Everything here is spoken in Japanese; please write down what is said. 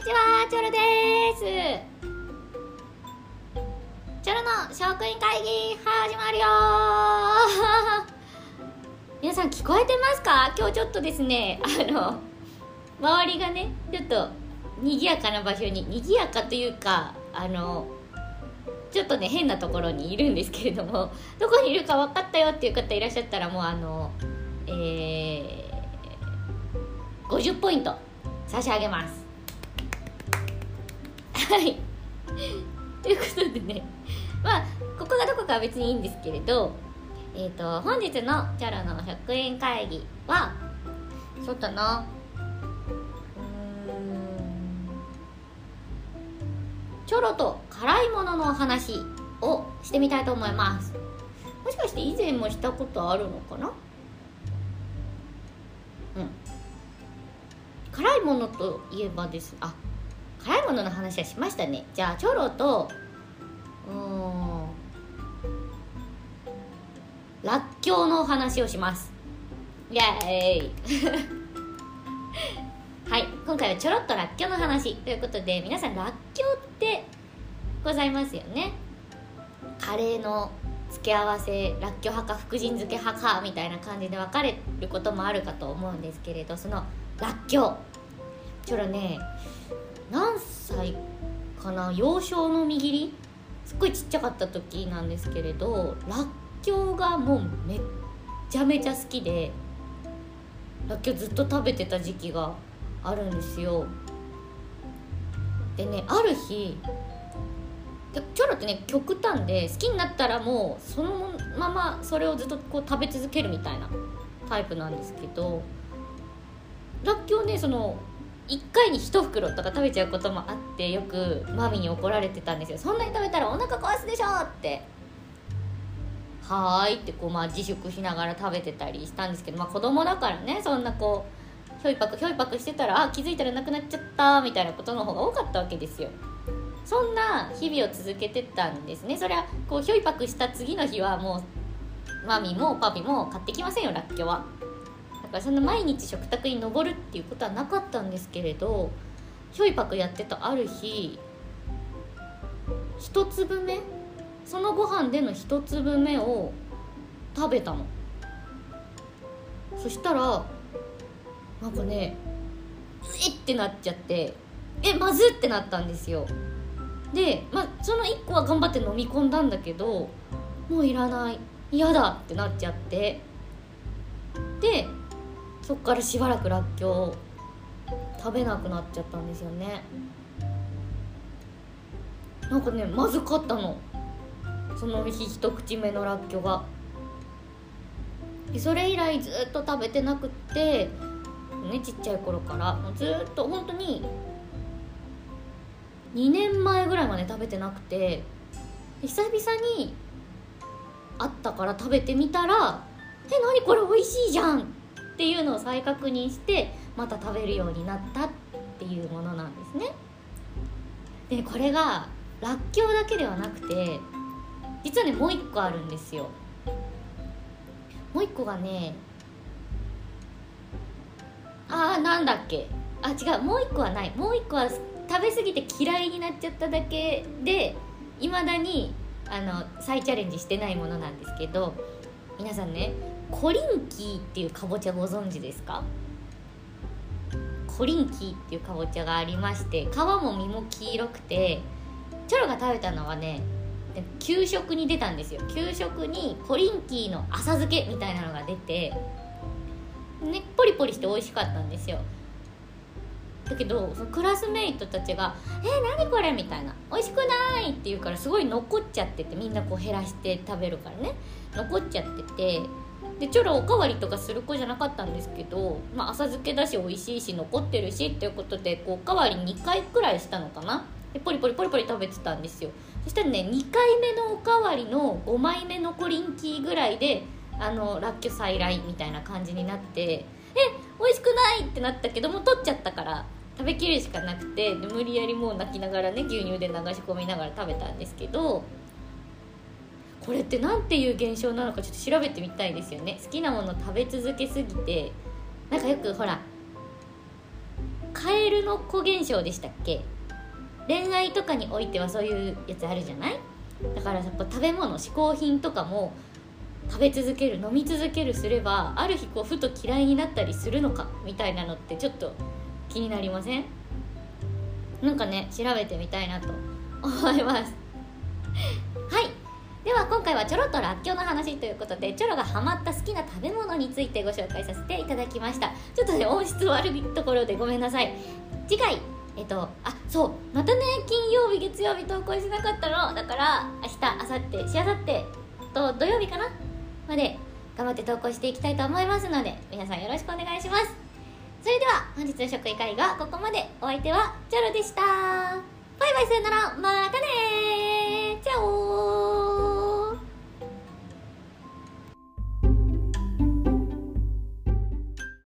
にちはチョロです。チョロの職員会議始まるよ皆さん聞こえてますか？今日ちょっとですね。あの周りがねちょっと賑やかな場所に賑やかというかあのちょっとね変なところにいるんですけれどもどこにいるか分かったよっていう方いらっしゃったらもうあのえー、50ポイント差し上げます。はい。ということでね。まあここがどこかは別にいいんですけれどえっ、ー、と本日のチャラの100円会議はちょっとなチョロと辛いものの話をしてみたいと思います。もしかして以前もしたことあるのかな？うん。辛いものといえばです。あ辛いものの話はしましたね。じゃあチョロとうん。らっきょうのお話をします。イエーイ。はい。今回はちょろっとらっきょうの話。ということで皆さんらっきょうってございますよね。カレーの付け合わせらっきょう派か福神漬け派かみたいな感じで分かれることもあるかと思うんですけれどそのらっきょう。ちょらね何歳かな？幼少のみぎり？すっごいちっちゃかった時なんですけれどらっきょうがもうめっちゃめちゃ好きでらっきょうずっと食べてた時期があるんですよ。でねある日チョロってね極端で好きになったらもうそのままそれをずっとこう食べ続けるみたいなタイプなんですけどらっきょうねその1回に1袋とか食べちゃうこともあってよくマミに怒られてたんですよそんなに食べたらお腹壊すでしょってはーいってこうまあ自粛しながら食べてたりしたんですけどまあ子供だからねそんなこうひょいぱくひょいぱくしてたらあ気づいたらなくなっちゃったみたいなことの方が多かったわけですよ。そんな日々を続けてたんですね。それはこうひょいぱくした次の日はもうマミもパピも買ってきませんよらっきょうは。かそんな毎日食卓に上るっていうことはなかったんですけれどひょいぱくやってたある日一粒目そのご飯での一粒目を食べたの。そしたらなんかねえってなっちゃってえまずってなったんですよ。で、まあ、その1個は頑張って飲み込んだんだけどもういらない。嫌だってなっちゃって。そっからしばらくらっきょう食べなくなっちゃったんですよね。なんかねまずかったの。その日一口目のらっきょうが。それ以来ずっと食べてなくってねちっちゃい頃から。ずっと本当に2年前ぐらいまで食べてなくて。久々にあったから食べてみたら「え何これ美味しいじゃん!」っていうのを再確認してまた食べるようになったっていうものなんですね。でこれがらっきょうだけではなくて実はねもう一個あるんですよ。もう一個がねあーなんだっけ。あ違うもう一個はない。もう一個は食べ過ぎて嫌いになっちゃっただけでいまだにあの再チャレンジしてないものなんですけど皆さんねコリンキーっていうかぼちゃご存知ですか？コリンキーっていうかぼちゃがありまして皮も身も黄色くてチョロが食べたのはね給食に出たんですよ。給食にコリンキーの浅漬けみたいなのが出てねポリポリして美味しかったんですよ。だけどそのクラスメイトたちが「えー、何これ?」みたいな「美味しくない!」って言うからすごい残っちゃっててみんなこう減らして食べるからね。残っちゃっててでちょろおかわりとかする子じゃなかったんですけど、まあ、浅漬けだし美味しいし残ってるしっていうことでこうおかわり2回くらいしたのかな。でポリポリポリポリ食べてたんですよ。そしたらね2回目のおかわりの5枚目のコリンキーぐらいであのらっきょ再来みたいな感じになってえ美味しくないってなったけども取っちゃったから食べきるしかなくてで無理やりもう泣きながらね牛乳で流し込みながら食べたんですけどこれって何ていう現象なのかちょっと調べてみたいですよね。好きなもの食べ続けすぎて。なんかよくほらカエルの子現象でしたっけ？恋愛とかにおいてはそういうやつあるじゃない？だからやっぱ食べ物嗜好品とかも食べ続ける飲み続けるすればある日こうふと嫌いになったりするのかみたいなのってちょっと気になりません？なんかね調べてみたいなと思います。では今回はちょろっとらっきょうの話ということでチョロがハマった好きな食べ物についてご紹介させていただきました。ちょっとね音質悪いところでごめんなさい。次回えっとあそうまたね金曜日月曜日投稿しなかったの。だから明日明後日しあさってと土曜日かな？まで頑張って投稿していきたいと思いますので皆さんよろしくお願いします。それでは本日の食育会がここまで。お相手はチョロでした。バイバイさよなら。またねチャオ